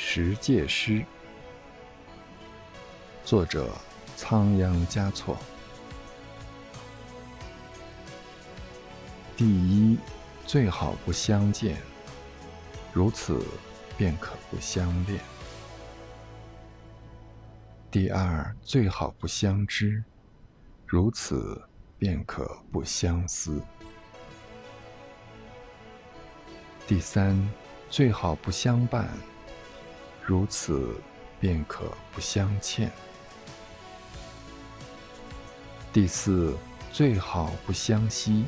十戒诗，作者仓央嘉措。第一，最好不相见，如此便可不相恋。第二，最好不相知，如此便可不相思。第三，最好不相伴。如此，便可不相欠。第四，最好不相惜。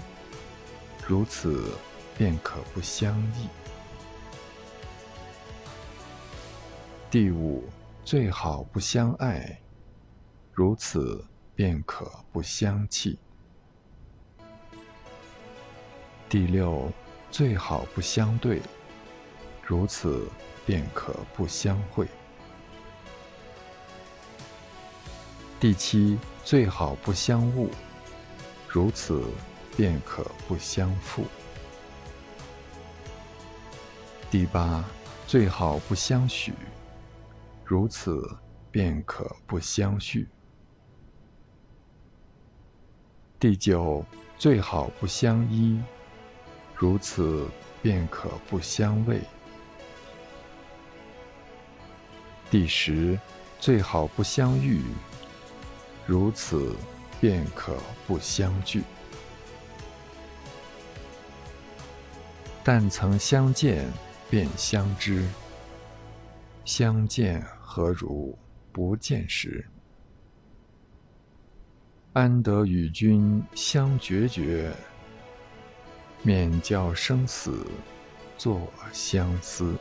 如此，便可不相忆。第五，最好不相爱。如此，便可不相弃。第六，最好不相对。如此。便可不相会。第七，最好不相误，如此便可不相负。第八，最好不相许，如此便可不相续。第九，最好不相依，如此便可不相偎。第十，最好不相遇，如此便可不相聚。但曾相见便相知，相见何如不见时？安得与君相决绝，免教生死作相思。